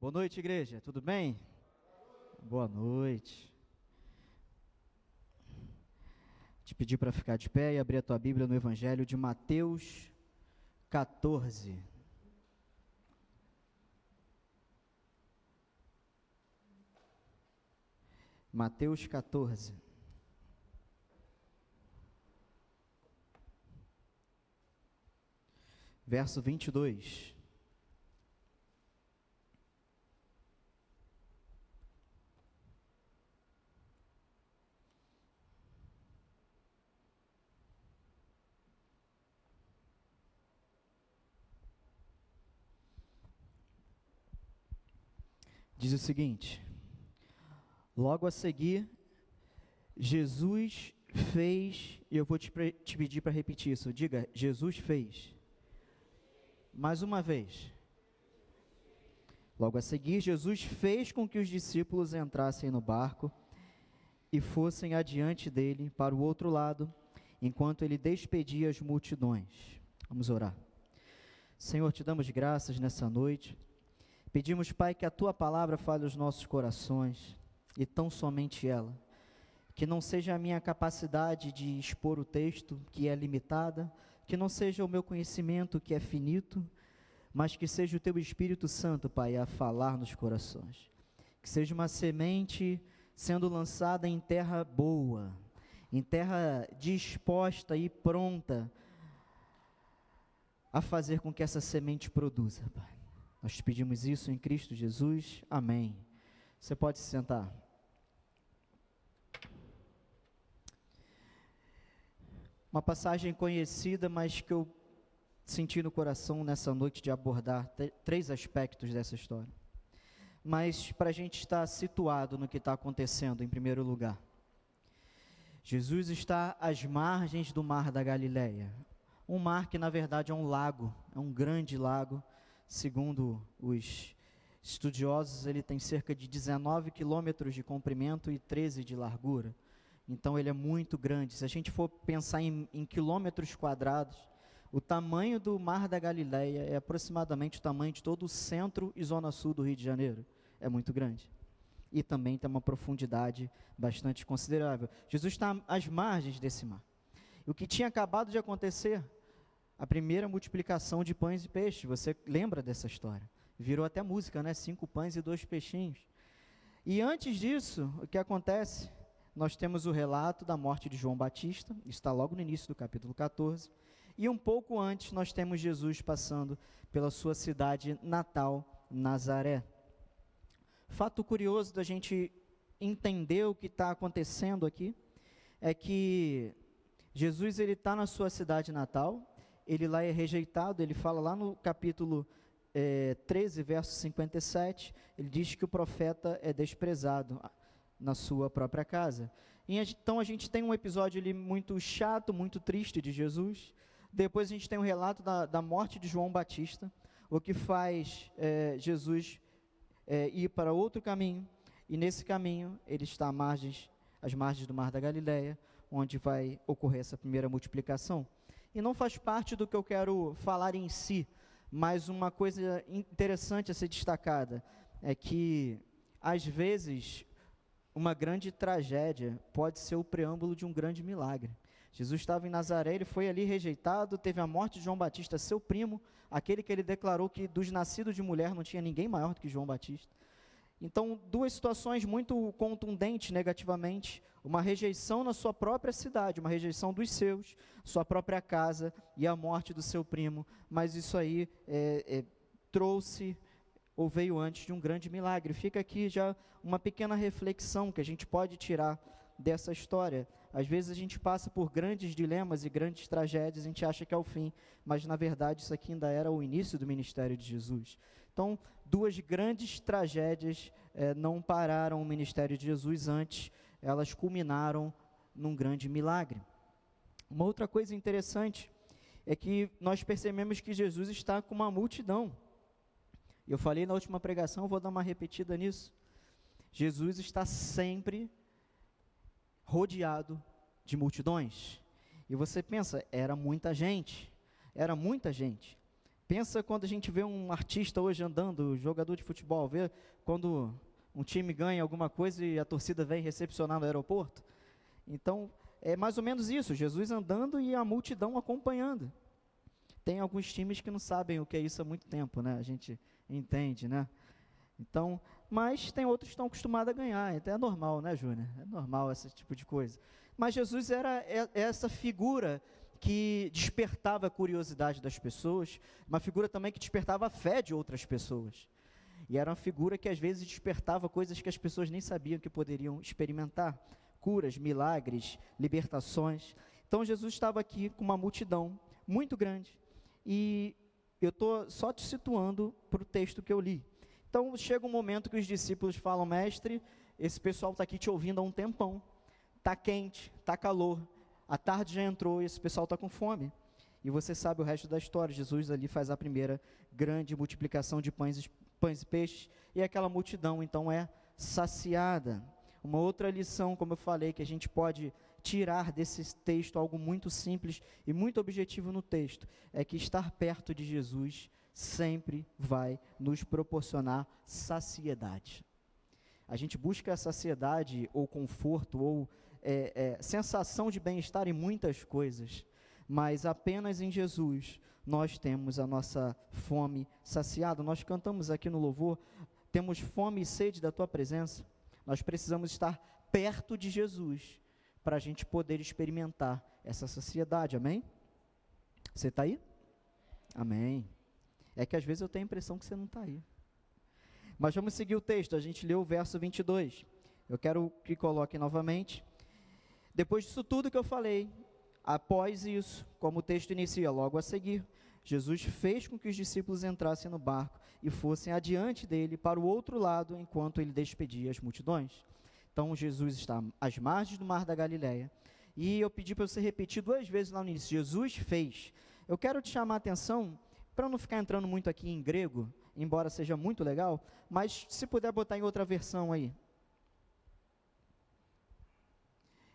Boa noite, igreja. Tudo bem? Boa noite. Te pedir para ficar de pé e abrir a tua Bíblia no Evangelho de Mateus 14. Mateus 14. Verso 22. Diz o seguinte: Logo a seguir, Jesus fez, e eu vou te, te pedir para repetir isso. Diga, Jesus fez. Mais uma vez. Logo a seguir, Jesus fez com que os discípulos entrassem no barco e fossem adiante dele para o outro lado, enquanto ele despedia as multidões. Vamos orar. Senhor, te damos graças nessa noite Pedimos, Pai, que a tua palavra fale os nossos corações e tão somente ela. Que não seja a minha capacidade de expor o texto, que é limitada, que não seja o meu conhecimento, que é finito, mas que seja o teu Espírito Santo, Pai, a falar nos corações. Que seja uma semente sendo lançada em terra boa, em terra disposta e pronta a fazer com que essa semente produza, Pai. Nós te pedimos isso em Cristo Jesus. Amém. Você pode se sentar. Uma passagem conhecida, mas que eu senti no coração nessa noite de abordar três aspectos dessa história. Mas para a gente estar situado no que está acontecendo, em primeiro lugar. Jesus está às margens do mar da Galileia. Um mar que na verdade é um lago, é um grande lago segundo os estudiosos, ele tem cerca de 19 quilômetros de comprimento e 13 de largura. Então ele é muito grande. Se a gente for pensar em, em, quilômetros quadrados, o tamanho do Mar da Galileia é aproximadamente o tamanho de todo o centro e zona sul do Rio de Janeiro. É muito grande. E também tem uma profundidade bastante considerável. Jesus está às margens desse mar. O que tinha acabado de acontecer a primeira multiplicação de pães e peixes. Você lembra dessa história? Virou até música, né? Cinco pães e dois peixinhos. E antes disso, o que acontece? Nós temos o relato da morte de João Batista, está logo no início do capítulo 14. E um pouco antes, nós temos Jesus passando pela sua cidade natal, Nazaré. Fato curioso da gente entender o que está acontecendo aqui é que Jesus ele está na sua cidade natal, ele lá é rejeitado, ele fala lá no capítulo é, 13, verso 57, ele diz que o profeta é desprezado na sua própria casa. E, então a gente tem um episódio ali muito chato, muito triste de Jesus. Depois a gente tem um relato da, da morte de João Batista, o que faz é, Jesus é, ir para outro caminho. E nesse caminho ele está às margens, às margens do Mar da Galileia, onde vai ocorrer essa primeira multiplicação e não faz parte do que eu quero falar em si, mas uma coisa interessante a ser destacada é que, às vezes, uma grande tragédia pode ser o preâmbulo de um grande milagre. Jesus estava em Nazaré, ele foi ali rejeitado, teve a morte de João Batista, seu primo, aquele que ele declarou que dos nascidos de mulher não tinha ninguém maior do que João Batista. Então, duas situações muito contundentes negativamente: uma rejeição na sua própria cidade, uma rejeição dos seus, sua própria casa e a morte do seu primo. Mas isso aí é, é, trouxe ou veio antes de um grande milagre. Fica aqui já uma pequena reflexão que a gente pode tirar dessa história. Às vezes a gente passa por grandes dilemas e grandes tragédias, a gente acha que é o fim, mas na verdade isso aqui ainda era o início do ministério de Jesus. Então, duas grandes tragédias eh, não pararam o ministério de Jesus antes, elas culminaram num grande milagre. Uma outra coisa interessante é que nós percebemos que Jesus está com uma multidão. Eu falei na última pregação, vou dar uma repetida nisso. Jesus está sempre rodeado de multidões. E você pensa, era muita gente, era muita gente. Pensa quando a gente vê um artista hoje andando, jogador de futebol, vê quando um time ganha alguma coisa e a torcida vem recepcionar no aeroporto. Então, é mais ou menos isso, Jesus andando e a multidão acompanhando. Tem alguns times que não sabem o que é isso há muito tempo, né? A gente entende, né? Então, mas tem outros que estão acostumados a ganhar, então é normal, né, Júnior? É normal esse tipo de coisa. Mas Jesus era essa figura que despertava a curiosidade das pessoas, uma figura também que despertava a fé de outras pessoas. E era uma figura que às vezes despertava coisas que as pessoas nem sabiam que poderiam experimentar curas, milagres, libertações. Então Jesus estava aqui com uma multidão muito grande. E eu estou só te situando para o texto que eu li. Então chega um momento que os discípulos falam, mestre, esse pessoal está aqui te ouvindo há um tempão. Está quente, está calor, a tarde já entrou e esse pessoal está com fome. E você sabe o resto da história. Jesus ali faz a primeira grande multiplicação de pães, pães e peixes, e aquela multidão então é saciada. Uma outra lição, como eu falei, que a gente pode tirar desse texto algo muito simples e muito objetivo no texto, é que estar perto de Jesus sempre vai nos proporcionar saciedade. A gente busca saciedade ou conforto ou é, é, sensação de bem-estar em muitas coisas, mas apenas em Jesus nós temos a nossa fome saciada. Nós cantamos aqui no louvor, temos fome e sede da tua presença. Nós precisamos estar perto de Jesus para a gente poder experimentar essa saciedade, amém? Você está aí? Amém. É que às vezes eu tenho a impressão que você não está aí. Mas vamos seguir o texto, a gente leu o verso 22. Eu quero que coloque novamente. Depois disso tudo que eu falei, após isso, como o texto inicia, logo a seguir, Jesus fez com que os discípulos entrassem no barco e fossem adiante dele para o outro lado, enquanto ele despedia as multidões. Então Jesus está às margens do mar da Galileia. E eu pedi para você repetir duas vezes lá no início: Jesus fez. Eu quero te chamar a atenção, para não ficar entrando muito aqui em grego, embora seja muito legal, mas se puder botar em outra versão aí.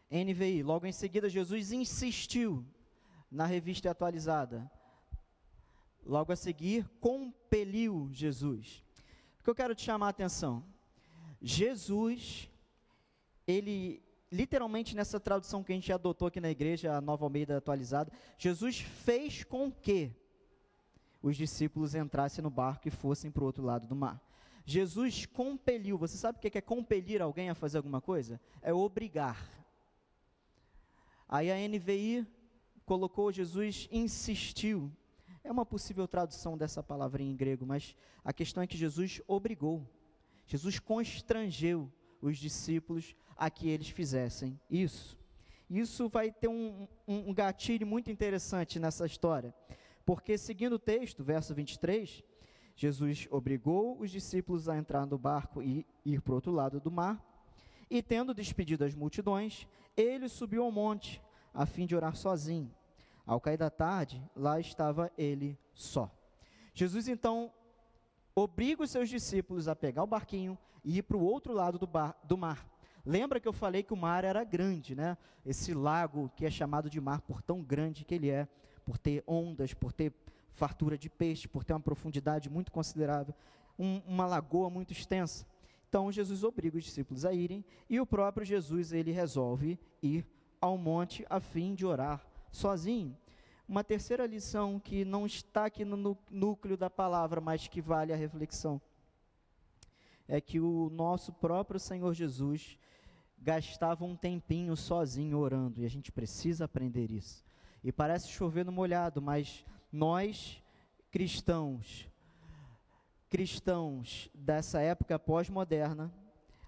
NVI. Logo em seguida, Jesus insistiu na revista atualizada. Logo a seguir, compeliu Jesus. O que eu quero te chamar a atenção? Jesus, ele, literalmente nessa tradução que a gente adotou aqui na igreja, a Nova Almeida atualizada, Jesus fez com que os discípulos entrassem no barco e fossem para o outro lado do mar. Jesus compeliu. Você sabe o que é compelir alguém a fazer alguma coisa? É obrigar. Aí a NVI colocou Jesus insistiu. É uma possível tradução dessa palavrinha em grego, mas a questão é que Jesus obrigou, Jesus constrangeu os discípulos a que eles fizessem isso. Isso vai ter um, um, um gatilho muito interessante nessa história, porque seguindo o texto, verso 23, Jesus obrigou os discípulos a entrar no barco e ir para o outro lado do mar, e tendo despedido as multidões, ele subiu ao monte, a fim de orar sozinho. Ao cair da tarde, lá estava ele só. Jesus então obriga os seus discípulos a pegar o barquinho e ir para o outro lado do, bar, do mar. Lembra que eu falei que o mar era grande, né? Esse lago que é chamado de mar por tão grande que ele é, por ter ondas, por ter fartura de peixe, por ter uma profundidade muito considerável, um, uma lagoa muito extensa. Então Jesus obriga os discípulos a irem e o próprio Jesus ele resolve ir ao monte a fim de orar sozinho. Uma terceira lição que não está aqui no núcleo da palavra, mas que vale a reflexão, é que o nosso próprio Senhor Jesus gastava um tempinho sozinho orando, e a gente precisa aprender isso. E parece chover no molhado, mas nós, cristãos, cristãos dessa época pós-moderna,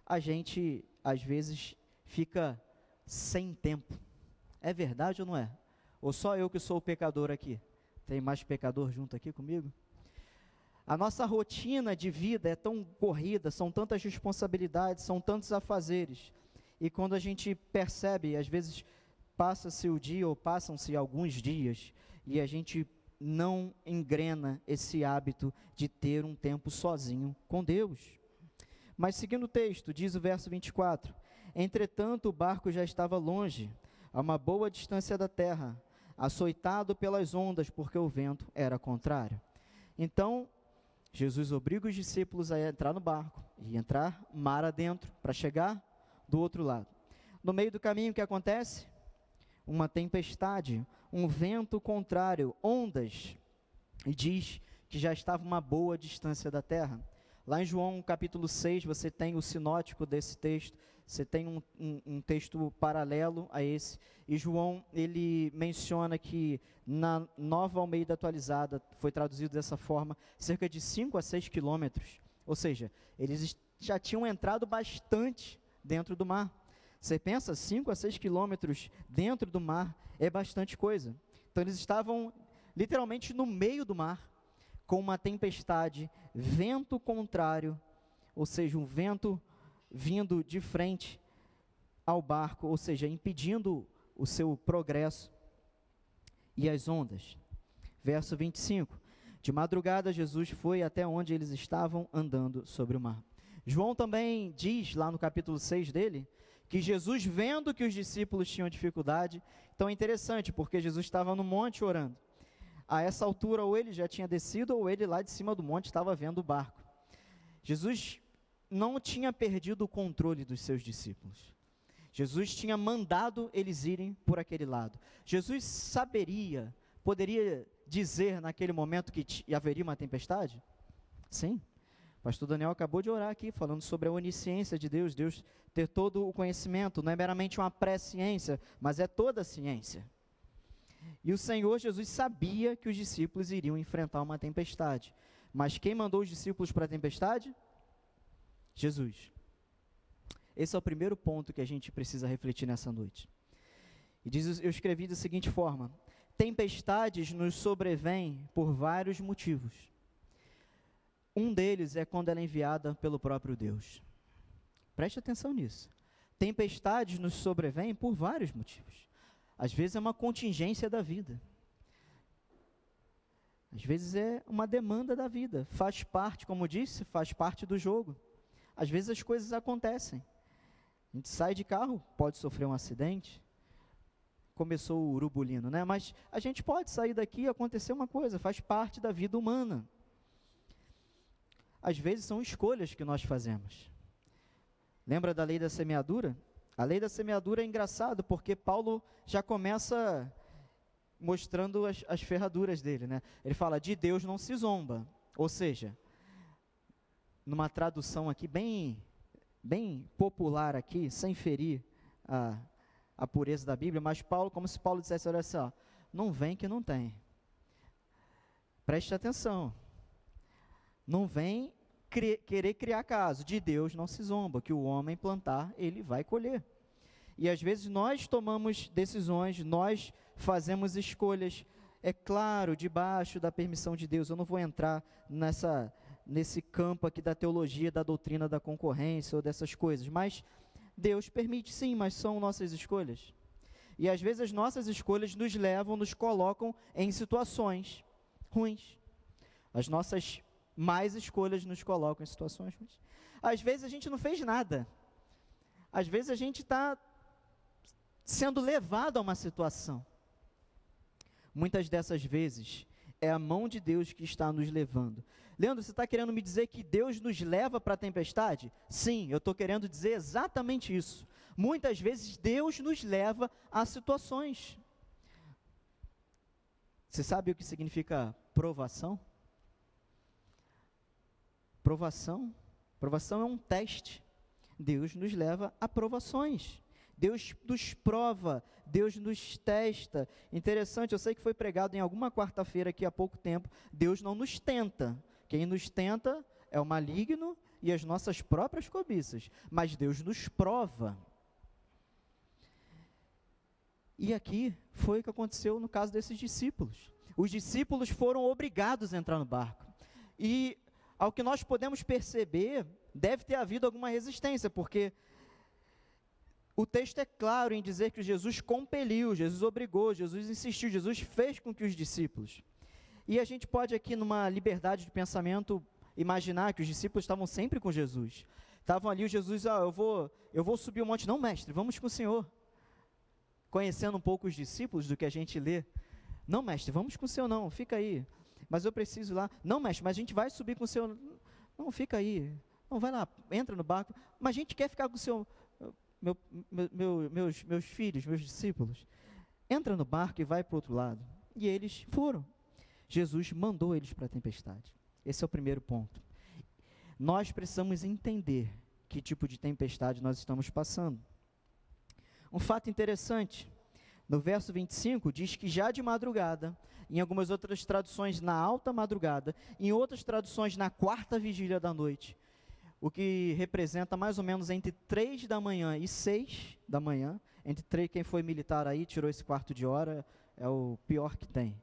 a gente às vezes fica sem tempo. É verdade ou não é? Ou só eu que sou o pecador aqui? Tem mais pecador junto aqui comigo? A nossa rotina de vida é tão corrida, são tantas responsabilidades, são tantos afazeres. E quando a gente percebe, às vezes passa-se o dia ou passam-se alguns dias e a gente não engrena esse hábito de ter um tempo sozinho com Deus. Mas seguindo o texto, diz o verso 24: Entretanto, o barco já estava longe, a uma boa distância da terra, açoitado pelas ondas, porque o vento era contrário. Então, Jesus obriga os discípulos a entrar no barco e entrar mar adentro para chegar do outro lado. No meio do caminho, o que acontece? Uma tempestade, um vento contrário, ondas, e diz que já estava uma boa distância da terra. Lá em João capítulo 6, você tem o sinótico desse texto, você tem um, um, um, texto paralelo a esse, e João, ele menciona que na nova Almeida atualizada, foi traduzido dessa forma, cerca de 5 a 6 quilômetros, ou seja, eles já tinham entrado bastante dentro do mar. Você pensa, 5 a 6 quilômetros dentro do mar é bastante coisa. Então eles estavam literalmente no meio do mar, com uma tempestade, vento contrário, ou seja, um vento vindo de frente ao barco, ou seja, impedindo o seu progresso e as ondas. Verso 25. De madrugada, Jesus foi até onde eles estavam andando sobre o mar. João também diz, lá no capítulo 6 dele, que Jesus, vendo que os discípulos tinham dificuldade, então é interessante, porque Jesus estava no monte orando. A essa altura, ou ele já tinha descido, ou ele lá de cima do monte estava vendo o barco. Jesus não tinha perdido o controle dos seus discípulos. Jesus tinha mandado eles irem por aquele lado. Jesus saberia, poderia dizer naquele momento que haveria uma tempestade? Sim. O pastor Daniel acabou de orar aqui, falando sobre a onisciência de Deus, Deus ter todo o conhecimento, não é meramente uma pré-ciência, mas é toda a ciência. E o Senhor Jesus sabia que os discípulos iriam enfrentar uma tempestade. Mas quem mandou os discípulos para a tempestade? Jesus. Esse é o primeiro ponto que a gente precisa refletir nessa noite. E diz, eu escrevi da seguinte forma: Tempestades nos sobrevêm por vários motivos. Um deles é quando ela é enviada pelo próprio Deus. Preste atenção nisso. Tempestades nos sobrevêm por vários motivos. Às vezes é uma contingência da vida. Às vezes é uma demanda da vida. Faz parte, como disse, faz parte do jogo. Às vezes as coisas acontecem. A gente sai de carro, pode sofrer um acidente. Começou o urubulino, né? Mas a gente pode sair daqui e acontecer uma coisa, faz parte da vida humana. Às vezes são escolhas que nós fazemos. Lembra da lei da semeadura? A lei da semeadura é engraçado porque Paulo já começa mostrando as, as ferraduras dele, né? Ele fala: de Deus não se zomba. Ou seja, numa tradução aqui bem, bem popular aqui, sem ferir a, a pureza da Bíblia, mas Paulo, como se Paulo dissesse, olha só, não vem que não tem. Preste atenção. Não vem querer criar caso. De Deus não se zomba. Que o homem plantar, ele vai colher. E às vezes nós tomamos decisões, nós fazemos escolhas, é claro, debaixo da permissão de Deus. Eu não vou entrar nessa nesse campo aqui da teologia, da doutrina da concorrência ou dessas coisas, mas Deus permite sim, mas são nossas escolhas. E às vezes as nossas escolhas nos levam, nos colocam em situações ruins. As nossas mais escolhas nos colocam em situações ruins. Às vezes a gente não fez nada. Às vezes a gente está sendo levado a uma situação. Muitas dessas vezes é a mão de Deus que está nos levando. Leandro, você está querendo me dizer que Deus nos leva para a tempestade? Sim, eu estou querendo dizer exatamente isso. Muitas vezes Deus nos leva a situações. Você sabe o que significa provação? Provação. Provação é um teste. Deus nos leva a provações. Deus nos prova, Deus nos testa. Interessante, eu sei que foi pregado em alguma quarta-feira aqui há pouco tempo. Deus não nos tenta. Quem nos tenta é o maligno e as nossas próprias cobiças. Mas Deus nos prova. E aqui foi o que aconteceu no caso desses discípulos. Os discípulos foram obrigados a entrar no barco. E, ao que nós podemos perceber, deve ter havido alguma resistência, porque o texto é claro em dizer que Jesus compeliu, Jesus obrigou, Jesus insistiu, Jesus fez com que os discípulos. E a gente pode aqui numa liberdade de pensamento imaginar que os discípulos estavam sempre com Jesus. Estavam ali, o Jesus, ah, eu vou, eu vou subir o monte, não, mestre, vamos com o Senhor. Conhecendo um pouco os discípulos do que a gente lê. Não, mestre, vamos com o Senhor não, fica aí. Mas eu preciso lá. Não, mestre, mas a gente vai subir com o seu. Não, fica aí. Não, vai lá, entra no barco. Mas a gente quer ficar com o seu. Meu, meu, meus, meus filhos, meus discípulos. Entra no barco e vai para o outro lado. E eles foram. Jesus mandou eles para a tempestade. Esse é o primeiro ponto. Nós precisamos entender que tipo de tempestade nós estamos passando. Um fato interessante, no verso 25 diz que já de madrugada, em algumas outras traduções na alta madrugada, em outras traduções na quarta vigília da noite, o que representa mais ou menos entre 3 da manhã e 6 da manhã, entre 3, quem foi militar aí tirou esse quarto de hora, é o pior que tem.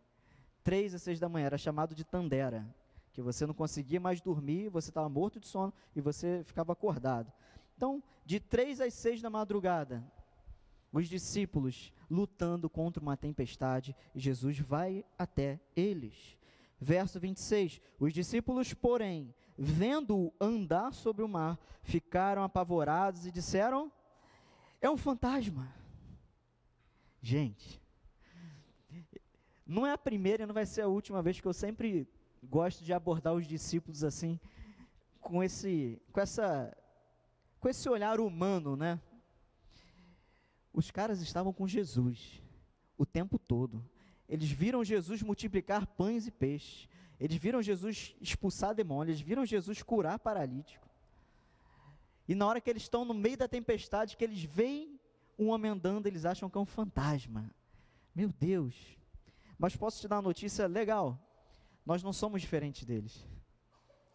3 a 6 da manhã, era chamado de tandera, que você não conseguia mais dormir, você estava morto de sono e você ficava acordado. Então, de 3 às 6 da madrugada, os discípulos lutando contra uma tempestade, Jesus vai até eles. Verso 26: Os discípulos, porém, vendo-o andar sobre o mar, ficaram apavorados e disseram: É um fantasma. Gente, não é a primeira e não vai ser a última vez que eu sempre gosto de abordar os discípulos assim, com esse, com essa, com esse olhar humano, né? Os caras estavam com Jesus o tempo todo. Eles viram Jesus multiplicar pães e peixes. Eles viram Jesus expulsar demônios. Eles viram Jesus curar paralítico. E na hora que eles estão no meio da tempestade, que eles veem um homem andando, eles acham que é um fantasma. Meu Deus. Mas posso te dar uma notícia legal. Nós não somos diferentes deles.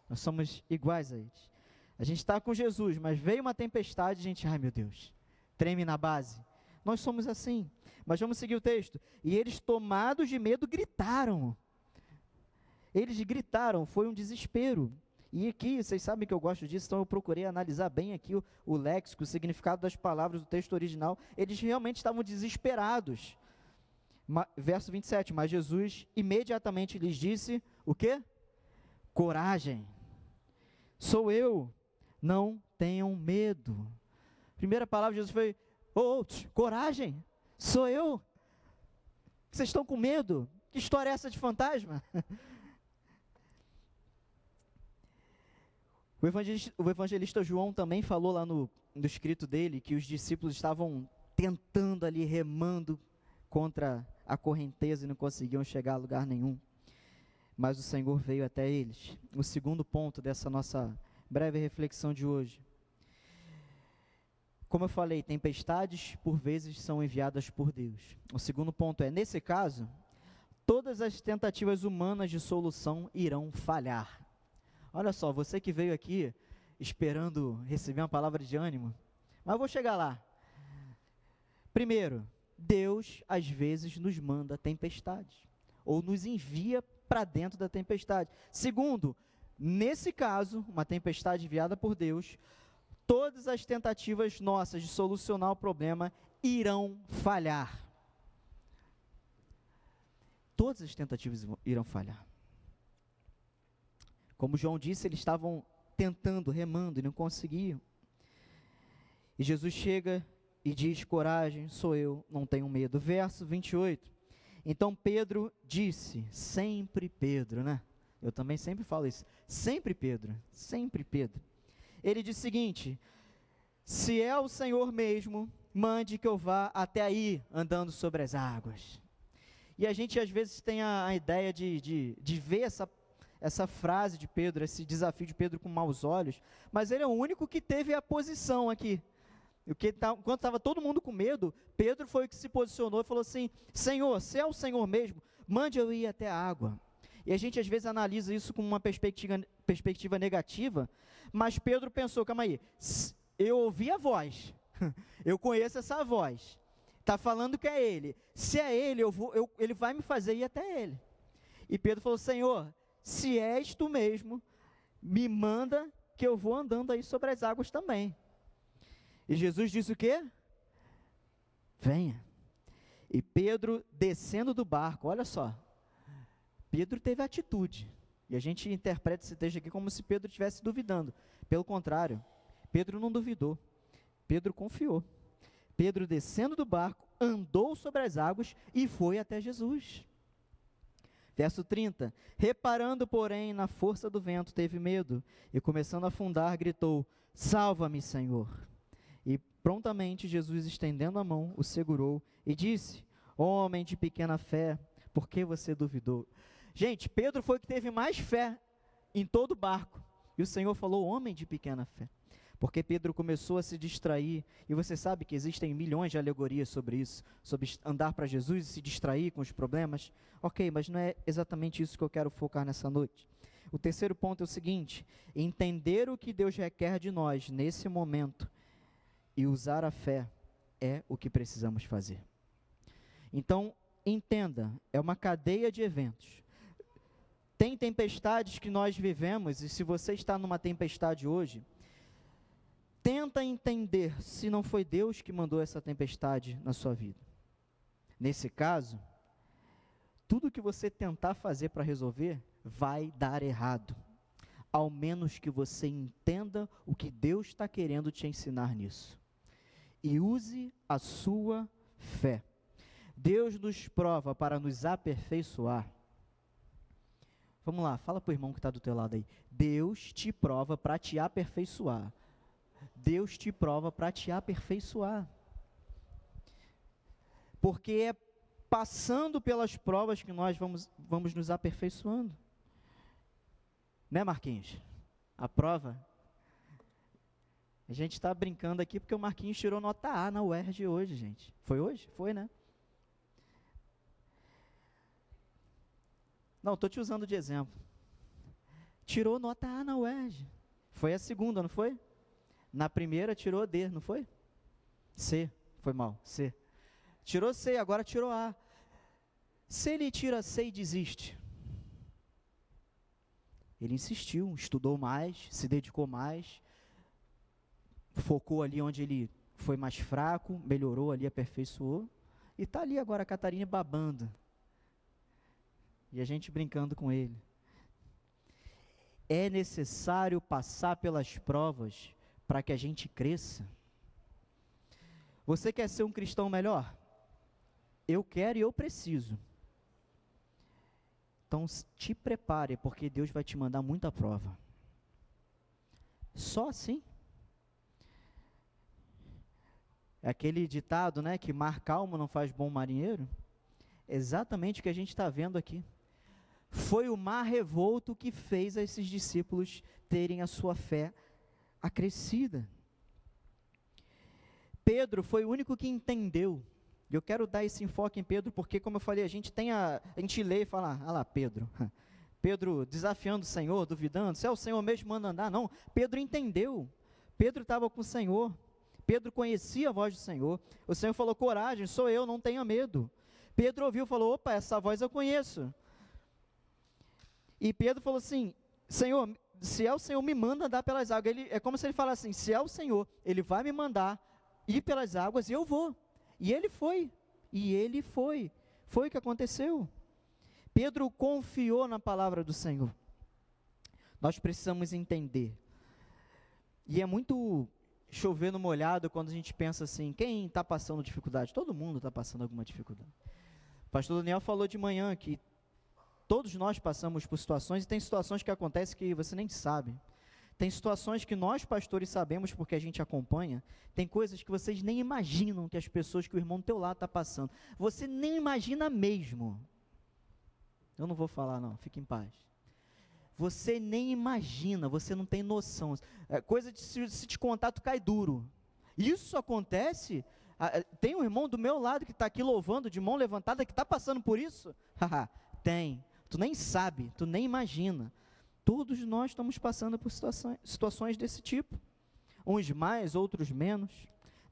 Nós somos iguais a eles. A gente está com Jesus, mas veio uma tempestade, a gente, ai meu Deus, treme na base. Nós somos assim. Mas vamos seguir o texto. E eles, tomados de medo, gritaram. Eles gritaram, foi um desespero. E aqui, vocês sabem que eu gosto disso, então eu procurei analisar bem aqui o, o léxico, o significado das palavras do texto original. Eles realmente estavam desesperados. Ma, verso 27, mas Jesus imediatamente lhes disse, o quê? Coragem. Sou eu, não tenham medo. Primeira palavra de Jesus foi, oh, coragem, sou eu. Vocês estão com medo? Que história é essa de fantasma? O evangelista, o evangelista, João também falou lá no, no escrito dele que os discípulos estavam tentando ali, remando contra a correnteza e não conseguiam chegar a lugar nenhum. Mas o Senhor veio até eles. O segundo ponto dessa nossa breve reflexão de hoje. Como eu falei, tempestades por vezes são enviadas por Deus. O segundo ponto é: nesse caso, todas as tentativas humanas de solução irão falhar. Olha só, você que veio aqui esperando receber uma palavra de ânimo, mas eu vou chegar lá. Primeiro, Deus às vezes nos manda tempestades, ou nos envia para dentro da tempestade. Segundo, nesse caso, uma tempestade enviada por Deus, todas as tentativas nossas de solucionar o problema irão falhar. Todas as tentativas irão falhar. Como João disse, eles estavam tentando, remando e não conseguiam. E Jesus chega e diz: Coragem, sou eu, não tenho medo. Verso 28. Então Pedro disse, sempre Pedro, né? Eu também sempre falo isso. Sempre Pedro, sempre Pedro. Ele diz o seguinte: Se é o Senhor mesmo, mande que eu vá até aí andando sobre as águas. E a gente às vezes tem a, a ideia de, de, de ver essa, essa frase de Pedro, esse desafio de Pedro com maus olhos, mas ele é o único que teve a posição aqui. O que tá, enquanto estava todo mundo com medo, Pedro foi o que se posicionou e falou assim: Senhor, se é o Senhor mesmo, mande eu ir até a água. E a gente às vezes analisa isso com uma perspectiva, perspectiva negativa, mas Pedro pensou: calma aí, eu ouvi a voz, eu conheço essa voz, está falando que é ele. Se é ele, eu vou, eu, ele vai me fazer ir até ele. E Pedro falou: Senhor, se és tu mesmo, me manda que eu vou andando aí sobre as águas também. E Jesus disse o quê? Venha. E Pedro descendo do barco, olha só. Pedro teve atitude. E a gente interpreta esse texto aqui como se Pedro estivesse duvidando. Pelo contrário, Pedro não duvidou. Pedro confiou. Pedro, descendo do barco, andou sobre as águas e foi até Jesus. Verso 30: Reparando, porém, na força do vento, teve medo e, começando a afundar, gritou: Salva-me, Senhor. E prontamente Jesus, estendendo a mão, o segurou e disse: Homem de pequena fé, por que você duvidou? Gente, Pedro foi o que teve mais fé em todo o barco. E o Senhor falou: Homem de pequena fé. Porque Pedro começou a se distrair, e você sabe que existem milhões de alegorias sobre isso, sobre andar para Jesus e se distrair com os problemas. Ok, mas não é exatamente isso que eu quero focar nessa noite. O terceiro ponto é o seguinte: entender o que Deus requer de nós nesse momento e usar a fé é o que precisamos fazer. Então, entenda, é uma cadeia de eventos. Tem tempestades que nós vivemos, e se você está numa tempestade hoje, tenta entender se não foi Deus que mandou essa tempestade na sua vida. Nesse caso, tudo que você tentar fazer para resolver vai dar errado, ao menos que você entenda o que Deus está querendo te ensinar nisso. E use a sua fé. Deus nos prova para nos aperfeiçoar. Vamos lá, fala para o irmão que está do teu lado aí. Deus te prova para te aperfeiçoar. Deus te prova para te aperfeiçoar. Porque é passando pelas provas que nós vamos, vamos nos aperfeiçoando. Né, Marquinhos? A prova. A gente está brincando aqui porque o Marquinhos tirou nota A na UERJ hoje, gente. Foi hoje? Foi, né? Não, estou te usando de exemplo. Tirou nota A na UERJ. Foi a segunda, não foi? Na primeira tirou D, não foi? C, foi mal, C. Tirou C, agora tirou A. Se ele tira C e desiste, ele insistiu, estudou mais, se dedicou mais, focou ali onde ele foi mais fraco, melhorou ali, aperfeiçoou, e está ali agora a Catarina babando. E a gente brincando com ele. É necessário passar pelas provas para que a gente cresça. Você quer ser um cristão melhor? Eu quero e eu preciso. Então te prepare, porque Deus vai te mandar muita prova. Só assim. É aquele ditado, né, que mar calmo não faz bom marinheiro. Exatamente o que a gente está vendo aqui. Foi o mar revolto que fez esses discípulos terem a sua fé acrescida. Pedro foi o único que entendeu. Eu quero dar esse enfoque em Pedro, porque, como eu falei, a gente tem a. A gente lê e fala, ah lá, Pedro. Pedro desafiando o Senhor, duvidando, se é o Senhor mesmo manda andar. Não, Pedro entendeu. Pedro estava com o Senhor. Pedro conhecia a voz do Senhor. O Senhor falou: coragem, sou eu, não tenha medo. Pedro ouviu e falou: opa, essa voz eu conheço. E Pedro falou assim: Senhor, se é o Senhor, me manda andar pelas águas. Ele, é como se ele falasse assim: se é o Senhor, ele vai me mandar ir pelas águas e eu vou. E ele foi. E ele foi. Foi o que aconteceu. Pedro confiou na palavra do Senhor. Nós precisamos entender. E é muito chover no molhado quando a gente pensa assim: quem está passando dificuldade? Todo mundo está passando alguma dificuldade. O pastor Daniel falou de manhã que Todos nós passamos por situações e tem situações que acontecem que você nem sabe. Tem situações que nós pastores sabemos porque a gente acompanha. Tem coisas que vocês nem imaginam que as pessoas que o irmão do teu lado está passando. Você nem imagina mesmo. Eu não vou falar não, fique em paz. Você nem imagina, você não tem noção. É coisa de se, se te contar, tu cai duro. Isso acontece. Tem um irmão do meu lado que está aqui louvando, de mão levantada, que está passando por isso? tem. Tu nem sabe, tu nem imagina. Todos nós estamos passando por situações, situações desse tipo. Uns mais, outros menos,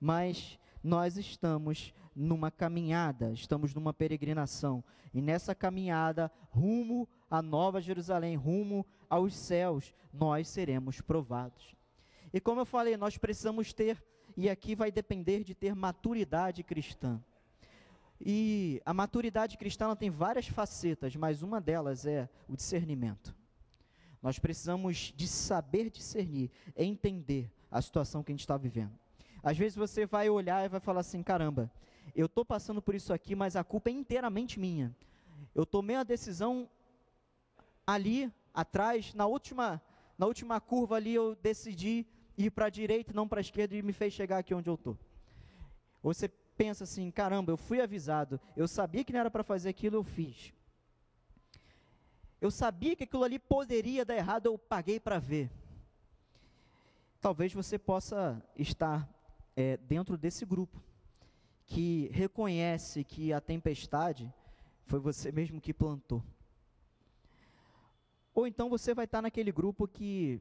mas nós estamos numa caminhada, estamos numa peregrinação. E nessa caminhada, rumo à Nova Jerusalém, rumo aos céus, nós seremos provados. E como eu falei, nós precisamos ter, e aqui vai depender de ter maturidade cristã. E a maturidade cristã tem várias facetas, mas uma delas é o discernimento. Nós precisamos de saber discernir, entender a situação que a gente está vivendo. Às vezes você vai olhar e vai falar assim: caramba, eu estou passando por isso aqui, mas a culpa é inteiramente minha. Eu tomei a decisão ali atrás, na última, na última curva ali, eu decidi ir para a direita, não para a esquerda, e me fez chegar aqui onde eu estou. Você pensa assim: caramba, eu fui avisado, eu sabia que não era para fazer aquilo, eu fiz. Eu sabia que aquilo ali poderia dar errado, eu paguei para ver. Talvez você possa estar é, dentro desse grupo que reconhece que a tempestade foi você mesmo que plantou. Ou então você vai estar naquele grupo que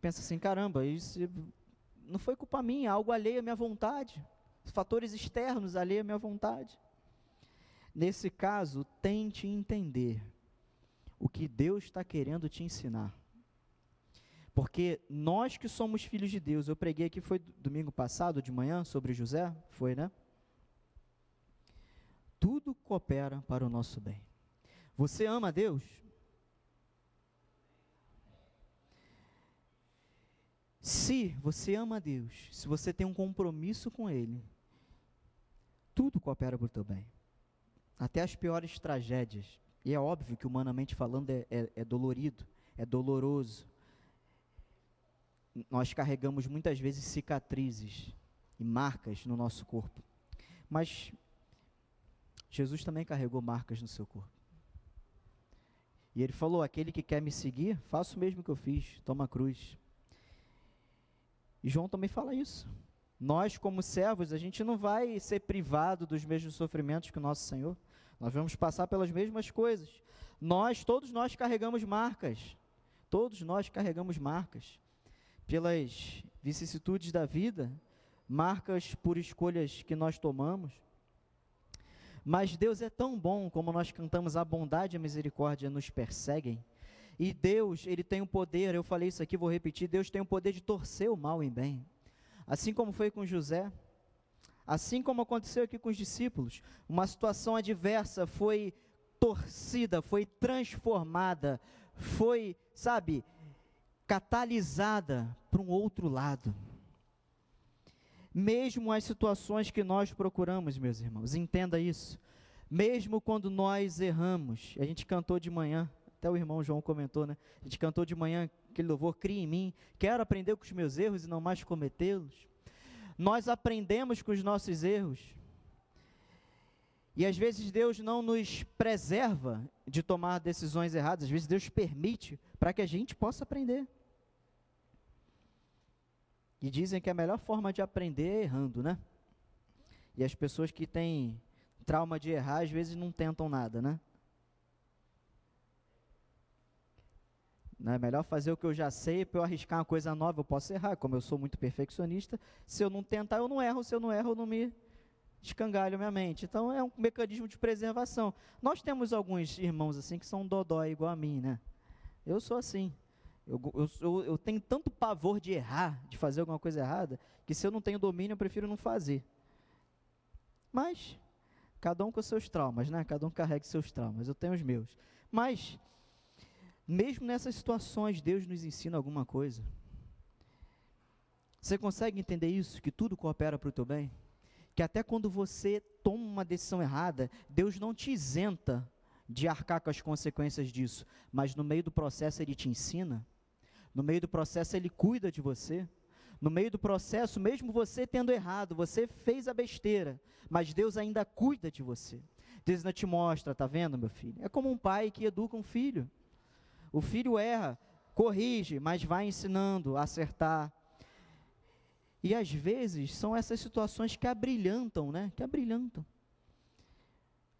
pensa assim: caramba, isso não foi culpa minha, algo alheio à minha vontade, fatores externos alheio à minha vontade. Nesse caso, tente entender o que Deus está querendo te ensinar. Porque nós que somos filhos de Deus, eu preguei aqui, foi domingo passado de manhã, sobre José, foi, né? Tudo coopera para o nosso bem. Você ama Deus? Se você ama Deus, se você tem um compromisso com Ele, tudo coopera para o teu bem. Até as piores tragédias. E é óbvio que, humanamente falando, é, é, é dolorido, é doloroso nós carregamos muitas vezes cicatrizes e marcas no nosso corpo. Mas Jesus também carregou marcas no seu corpo. E ele falou: aquele que quer me seguir, faça o mesmo que eu fiz, toma a cruz. E João também fala isso. Nós, como servos, a gente não vai ser privado dos mesmos sofrimentos que o nosso Senhor. Nós vamos passar pelas mesmas coisas. Nós, todos nós carregamos marcas. Todos nós carregamos marcas pelas vicissitudes da vida, marcas por escolhas que nós tomamos. Mas Deus é tão bom, como nós cantamos, a bondade e a misericórdia nos perseguem. E Deus, Ele tem o poder, eu falei isso aqui, vou repetir: Deus tem o poder de torcer o mal em bem. Assim como foi com José, assim como aconteceu aqui com os discípulos, uma situação adversa foi torcida, foi transformada, foi, sabe, catalisada para um outro lado. Mesmo as situações que nós procuramos, meus irmãos, entenda isso. Mesmo quando nós erramos, a gente cantou de manhã, até o irmão João comentou, né? A gente cantou de manhã aquele louvor, cria em mim, quero aprender com os meus erros e não mais cometê-los. Nós aprendemos com os nossos erros. E às vezes Deus não nos preserva de tomar decisões erradas, às vezes Deus permite para que a gente possa aprender. E dizem que a melhor forma de aprender é errando, né? E as pessoas que têm trauma de errar, às vezes não tentam nada, né? É melhor fazer o que eu já sei, para eu arriscar uma coisa nova, eu posso errar. Como eu sou muito perfeccionista, se eu não tentar, eu não erro. Se eu não erro, eu não me escangalho minha mente. Então é um mecanismo de preservação. Nós temos alguns irmãos assim que são dodói igual a mim, né? Eu sou assim. Eu, eu, eu, tenho tanto pavor de errar, de fazer alguma coisa errada, que se eu não tenho domínio, eu prefiro não fazer. Mas, cada um com seus traumas, né? Cada um carrega seus traumas. Eu tenho os meus. Mas, mesmo nessas situações, Deus nos ensina alguma coisa. Você consegue entender isso? Que tudo coopera para o teu bem? Que até quando você toma uma decisão errada, Deus não te isenta de arcar com as consequências disso, mas no meio do processo Ele te ensina no meio do processo, Ele cuida de você. No meio do processo, mesmo você tendo errado, você fez a besteira, mas Deus ainda cuida de você. Deus ainda te mostra, tá vendo, meu filho? É como um pai que educa um filho. O filho erra, corrige, mas vai ensinando a acertar. E às vezes são essas situações que abrilhantam, né? Que abrilhantam.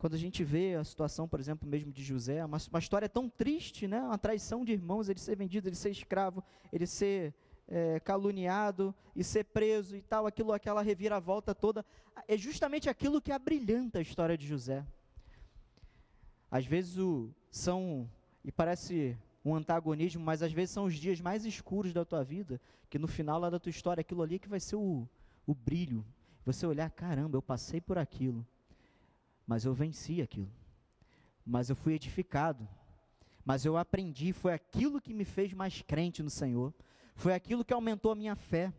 Quando a gente vê a situação, por exemplo, mesmo de José, uma, uma história tão triste, né? uma traição de irmãos, ele ser vendido, ele ser escravo, ele ser é, caluniado e ser preso e tal, aquilo, aquela reviravolta toda, é justamente aquilo que abrilhanta a história de José. Às vezes o, são, e parece um antagonismo, mas às vezes são os dias mais escuros da tua vida, que no final lá da tua história, aquilo ali que vai ser o, o brilho. Você olhar, caramba, eu passei por aquilo mas eu venci aquilo. Mas eu fui edificado. Mas eu aprendi, foi aquilo que me fez mais crente no Senhor. Foi aquilo que aumentou a minha fé.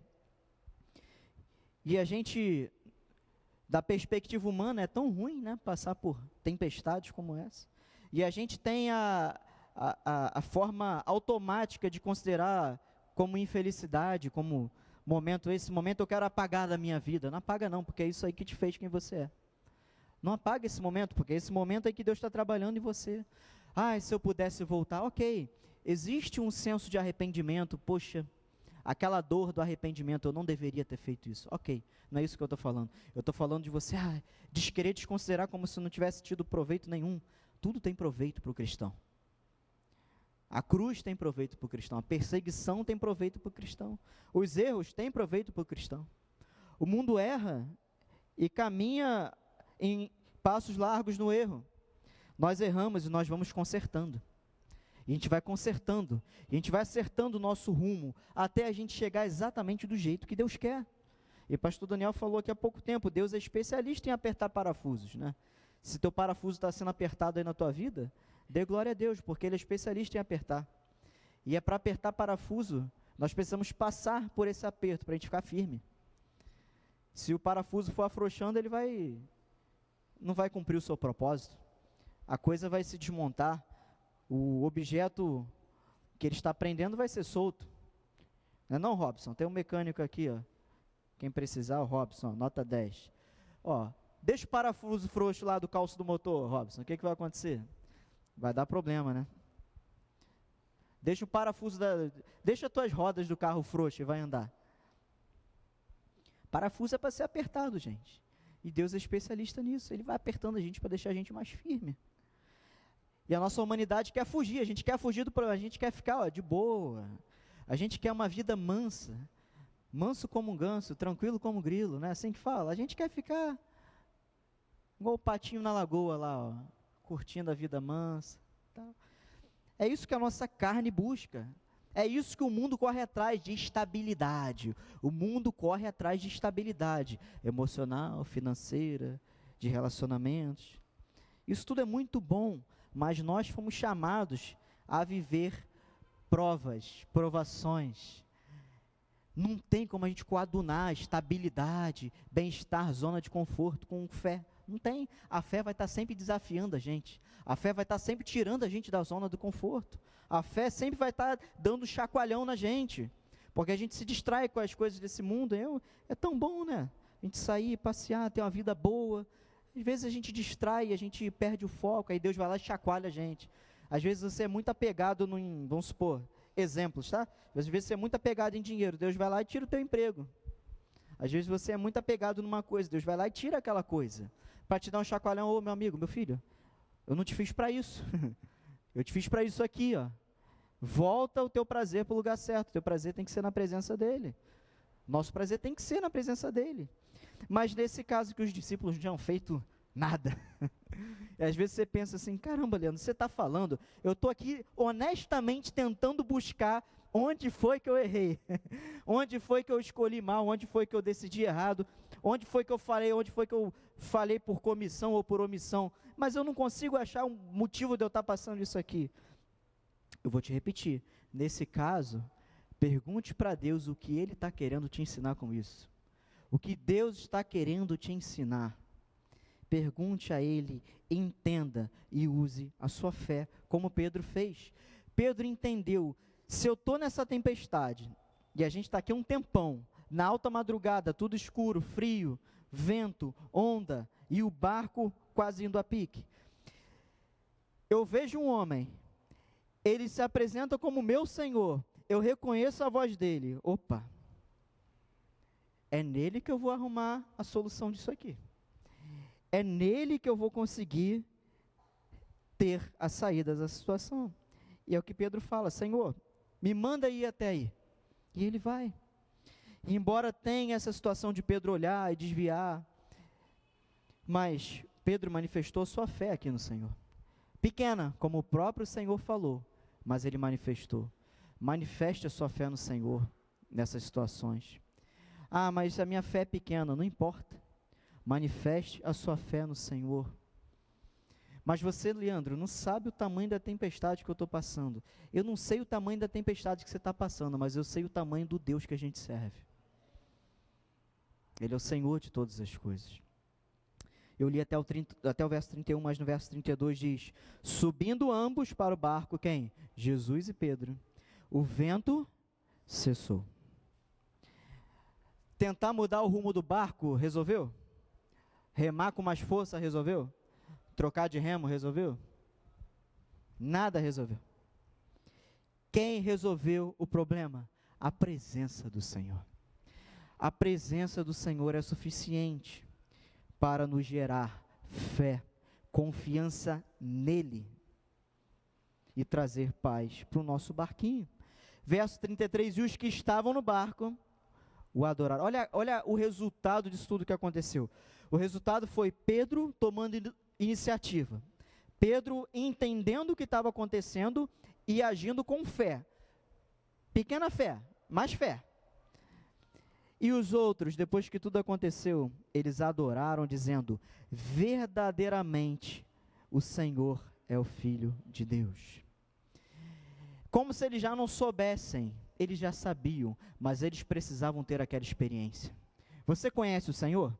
E a gente, da perspectiva humana, é tão ruim, né? Passar por tempestades como essa. E a gente tem a, a, a, forma automática de considerar como infelicidade, como momento, esse momento eu quero apagar da minha vida. Não apaga não, porque é isso aí que te fez quem você é. Não apaga esse momento, porque é esse momento aí que Deus está trabalhando em você. Ah, se eu pudesse voltar, ok. Existe um senso de arrependimento, poxa, aquela dor do arrependimento, eu não deveria ter feito isso. Ok, não é isso que eu estou falando. Eu estou falando de você ah, desquerer desconsiderar como se não tivesse tido proveito nenhum. Tudo tem proveito para o cristão. A cruz tem proveito para o cristão, a perseguição tem proveito para o cristão, os erros têm proveito para o cristão. O mundo erra e caminha em passos largos no erro. Nós erramos e nós vamos consertando. E a gente vai consertando, e a gente vai acertando o nosso rumo até a gente chegar exatamente do jeito que Deus quer. E o pastor Daniel falou aqui há pouco tempo, Deus é especialista em apertar parafusos, né? Se teu parafuso está sendo apertado aí na tua vida, Dê glória a Deus, porque Ele é especialista em apertar. E é para apertar parafuso, nós precisamos passar por esse aperto para a gente ficar firme. Se o parafuso for afrouxando, ele vai não vai cumprir o seu propósito. A coisa vai se desmontar. O objeto que ele está prendendo vai ser solto. Não é não, Robson? Tem um mecânico aqui, ó. Quem precisar, o Robson, nota 10. Ó, deixa o parafuso frouxo lá do calço do motor, Robson. O que, que vai acontecer? Vai dar problema, né? Deixa o parafuso da. Deixa as tuas rodas do carro frouxo e vai andar. Parafuso é para ser apertado, gente. E Deus é especialista nisso. Ele vai apertando a gente para deixar a gente mais firme. E a nossa humanidade quer fugir, a gente quer fugir do problema, a gente quer ficar ó, de boa. A gente quer uma vida mansa. Manso como um ganso, tranquilo como um grilo, né? Assim que fala. A gente quer ficar igual o patinho na lagoa lá, ó curtindo a vida mansa. Tal. É isso que a nossa carne busca. É isso que o mundo corre atrás de estabilidade. O mundo corre atrás de estabilidade emocional, financeira, de relacionamentos. Isso tudo é muito bom, mas nós fomos chamados a viver provas, provações. Não tem como a gente coadunar estabilidade, bem-estar, zona de conforto com fé. Não tem. A fé vai estar sempre desafiando a gente. A fé vai estar sempre tirando a gente da zona do conforto. A fé sempre vai estar dando chacoalhão na gente. Porque a gente se distrai com as coisas desse mundo. É, é tão bom, né? A gente sair, passear, ter uma vida boa. Às vezes a gente distrai, a gente perde o foco, aí Deus vai lá e chacoalha a gente. Às vezes você é muito apegado em, vamos supor, exemplos, tá? Às vezes você é muito apegado em dinheiro, Deus vai lá e tira o teu emprego. Às vezes você é muito apegado numa coisa, Deus vai lá e tira aquela coisa para te dar um chacoalhão, ô meu amigo, meu filho, eu não te fiz para isso. eu te fiz para isso aqui, ó. Volta o teu prazer para o lugar certo. O teu prazer tem que ser na presença dele. Nosso prazer tem que ser na presença dele. Mas nesse caso que os discípulos não tinham feito nada. e às vezes você pensa assim: caramba, Leandro, você está falando, eu estou aqui honestamente tentando buscar onde foi que eu errei, onde foi que eu escolhi mal, onde foi que eu decidi errado, onde foi que eu falei, onde foi que eu falei por comissão ou por omissão, mas eu não consigo achar um motivo de eu estar passando isso aqui. Eu vou te repetir, nesse caso, pergunte para Deus o que Ele está querendo te ensinar com isso. O que Deus está querendo te ensinar. Pergunte a Ele, entenda e use a sua fé, como Pedro fez. Pedro entendeu: se eu estou nessa tempestade, e a gente está aqui um tempão, na alta madrugada, tudo escuro, frio, vento, onda e o barco quase indo a pique. Eu vejo um homem, ele se apresenta como meu Senhor, eu reconheço a voz dele. Opa, é nele que eu vou arrumar a solução disso aqui. É nele que eu vou conseguir ter a saída da situação. E é o que Pedro fala: Senhor, me manda ir até aí. E ele vai. E embora tenha essa situação de Pedro olhar e desviar, mas Pedro manifestou sua fé aqui no Senhor. Pequena, como o próprio Senhor falou, mas ele manifestou. Manifeste a sua fé no Senhor nessas situações. Ah, mas a minha fé é pequena, não importa. Manifeste a sua fé no Senhor. Mas você, Leandro, não sabe o tamanho da tempestade que eu estou passando. Eu não sei o tamanho da tempestade que você está passando, mas eu sei o tamanho do Deus que a gente serve. Ele é o Senhor de todas as coisas. Eu li até o, 30, até o verso 31, mas no verso 32 diz: Subindo ambos para o barco, quem? Jesus e Pedro. O vento cessou. Tentar mudar o rumo do barco resolveu? Remar com mais força resolveu? Trocar de remo resolveu? Nada resolveu. Quem resolveu o problema? A presença do Senhor. A presença do Senhor é suficiente para nos gerar fé, confiança nele e trazer paz para o nosso barquinho. Verso 33: E os que estavam no barco o adoraram. Olha, olha o resultado disso tudo que aconteceu. O resultado foi Pedro tomando iniciativa. Pedro entendendo o que estava acontecendo e agindo com fé. Pequena fé, mas fé. E os outros, depois que tudo aconteceu, eles adoraram, dizendo: verdadeiramente o Senhor é o Filho de Deus. Como se eles já não soubessem, eles já sabiam, mas eles precisavam ter aquela experiência. Você conhece o Senhor?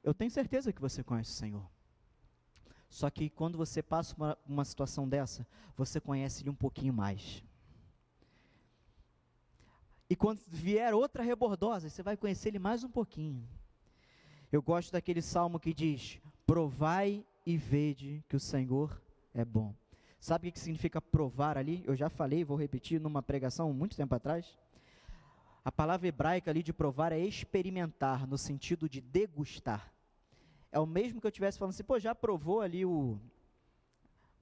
Eu tenho certeza que você conhece o Senhor. Só que quando você passa uma, uma situação dessa, você conhece Ele um pouquinho mais. E quando vier outra rebordosa, você vai conhecer ele mais um pouquinho. Eu gosto daquele salmo que diz: Provai e vede que o Senhor é bom. Sabe o que significa provar ali? Eu já falei, vou repetir numa pregação muito tempo atrás. A palavra hebraica ali de provar é experimentar, no sentido de degustar. É o mesmo que eu estivesse falando assim, pô, já provou ali o,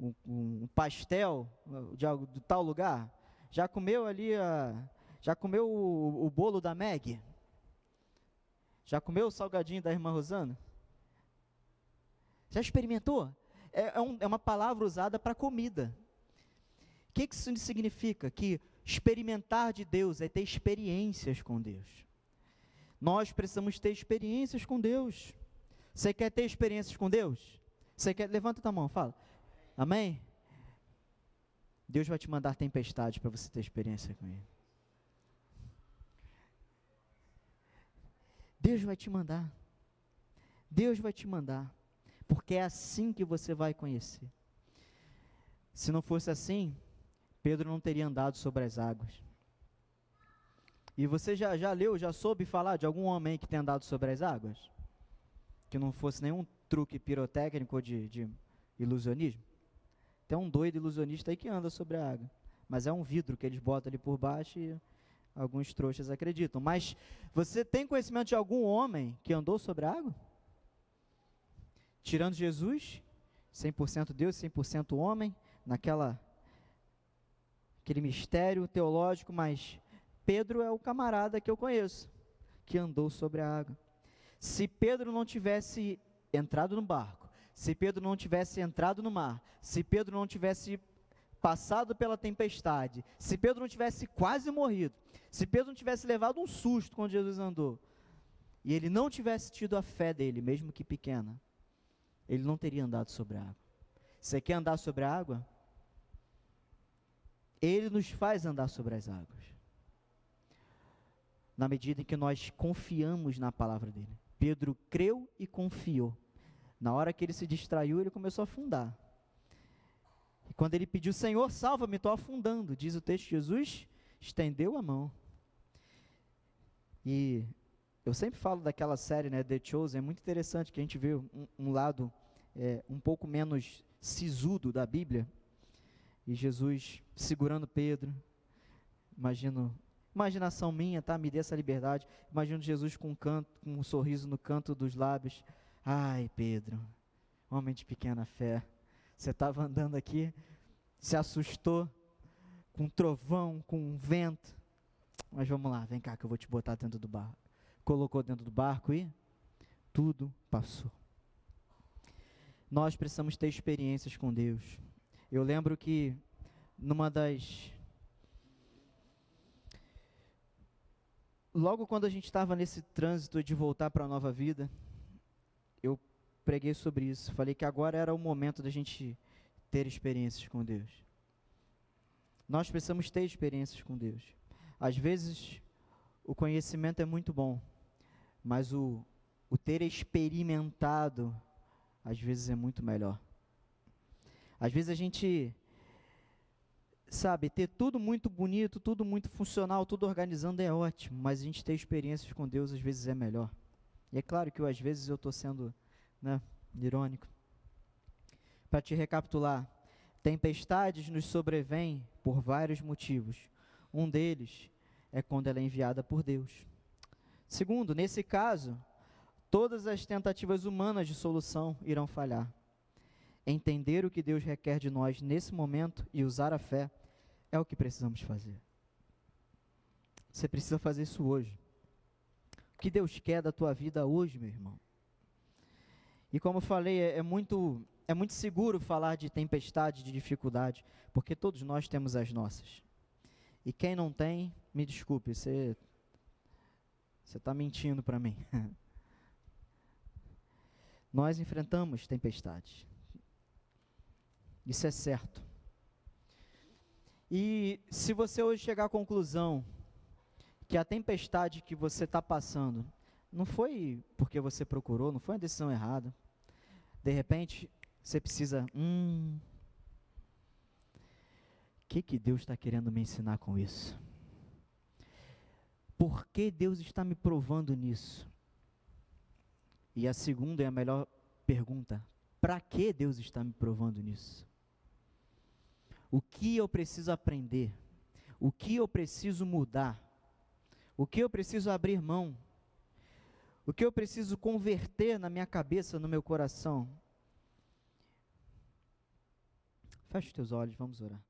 um, um pastel de, de, tal lugar? Já comeu ali a, já comeu o, o bolo da Meg? Já comeu o salgadinho da irmã Rosana? Já experimentou? É, é, um, é uma palavra usada para comida. O que, que isso significa? Que experimentar de Deus é ter experiências com Deus. Nós precisamos ter experiências com Deus. Você quer ter experiências com Deus? Você quer? Levanta a mão, fala. Amém? Deus vai te mandar tempestade para você ter experiência com Ele. Deus vai te mandar. Deus vai te mandar. Porque é assim que você vai conhecer. Se não fosse assim, Pedro não teria andado sobre as águas. E você já, já leu, já soube falar de algum homem que tem andado sobre as águas? Que não fosse nenhum truque pirotécnico de, de ilusionismo? Tem um doido ilusionista aí que anda sobre a água. Mas é um vidro que eles botam ali por baixo e Alguns trouxas acreditam. Mas você tem conhecimento de algum homem que andou sobre a água? Tirando Jesus, 100% Deus, 100% homem, naquela aquele mistério teológico, mas Pedro é o camarada que eu conheço, que andou sobre a água. Se Pedro não tivesse entrado no barco, se Pedro não tivesse entrado no mar, se Pedro não tivesse passado pela tempestade, se Pedro não tivesse quase morrido, se Pedro não tivesse levado um susto quando Jesus andou, e ele não tivesse tido a fé dele, mesmo que pequena, ele não teria andado sobre a água. Você quer andar sobre a água? Ele nos faz andar sobre as águas. Na medida em que nós confiamos na palavra dele. Pedro creu e confiou. Na hora que ele se distraiu, ele começou a afundar. Quando ele pediu, Senhor, salva-me, estou afundando, diz o texto, Jesus estendeu a mão. E eu sempre falo daquela série, né, The Chosen, é muito interessante que a gente vê um, um lado é, um pouco menos sisudo da Bíblia. E Jesus segurando Pedro. Imagino, imaginação minha, tá? Me dê essa liberdade. Imagino Jesus com um canto, com um sorriso no canto dos lábios. Ai, Pedro, homem de pequena fé. Você estava andando aqui, se assustou com um trovão, com um vento. Mas vamos lá, vem cá que eu vou te botar dentro do barco. Colocou dentro do barco e tudo passou. Nós precisamos ter experiências com Deus. Eu lembro que numa das logo quando a gente estava nesse trânsito de voltar para a nova vida, preguei sobre isso. Falei que agora era o momento da gente ter experiências com Deus. Nós precisamos ter experiências com Deus. Às vezes, o conhecimento é muito bom, mas o, o ter experimentado às vezes é muito melhor. Às vezes a gente, sabe, ter tudo muito bonito, tudo muito funcional, tudo organizando é ótimo, mas a gente ter experiências com Deus às vezes é melhor. E é claro que às vezes eu estou sendo né, irônico. Para te recapitular, tempestades nos sobrevêm por vários motivos. Um deles é quando ela é enviada por Deus. Segundo, nesse caso, todas as tentativas humanas de solução irão falhar. Entender o que Deus requer de nós nesse momento e usar a fé é o que precisamos fazer. Você precisa fazer isso hoje. O que Deus quer da tua vida hoje, meu irmão? E como eu falei, é, é muito é muito seguro falar de tempestade, de dificuldade, porque todos nós temos as nossas. E quem não tem, me desculpe, você você está mentindo para mim. Nós enfrentamos tempestades. Isso é certo. E se você hoje chegar à conclusão que a tempestade que você está passando não foi porque você procurou, não foi uma decisão errada. De repente, você precisa. Hum. O que, que Deus está querendo me ensinar com isso? Por que Deus está me provando nisso? E a segunda é a melhor pergunta: para que Deus está me provando nisso? O que eu preciso aprender? O que eu preciso mudar? O que eu preciso abrir mão? O que eu preciso converter na minha cabeça, no meu coração? Feche teus olhos, vamos orar.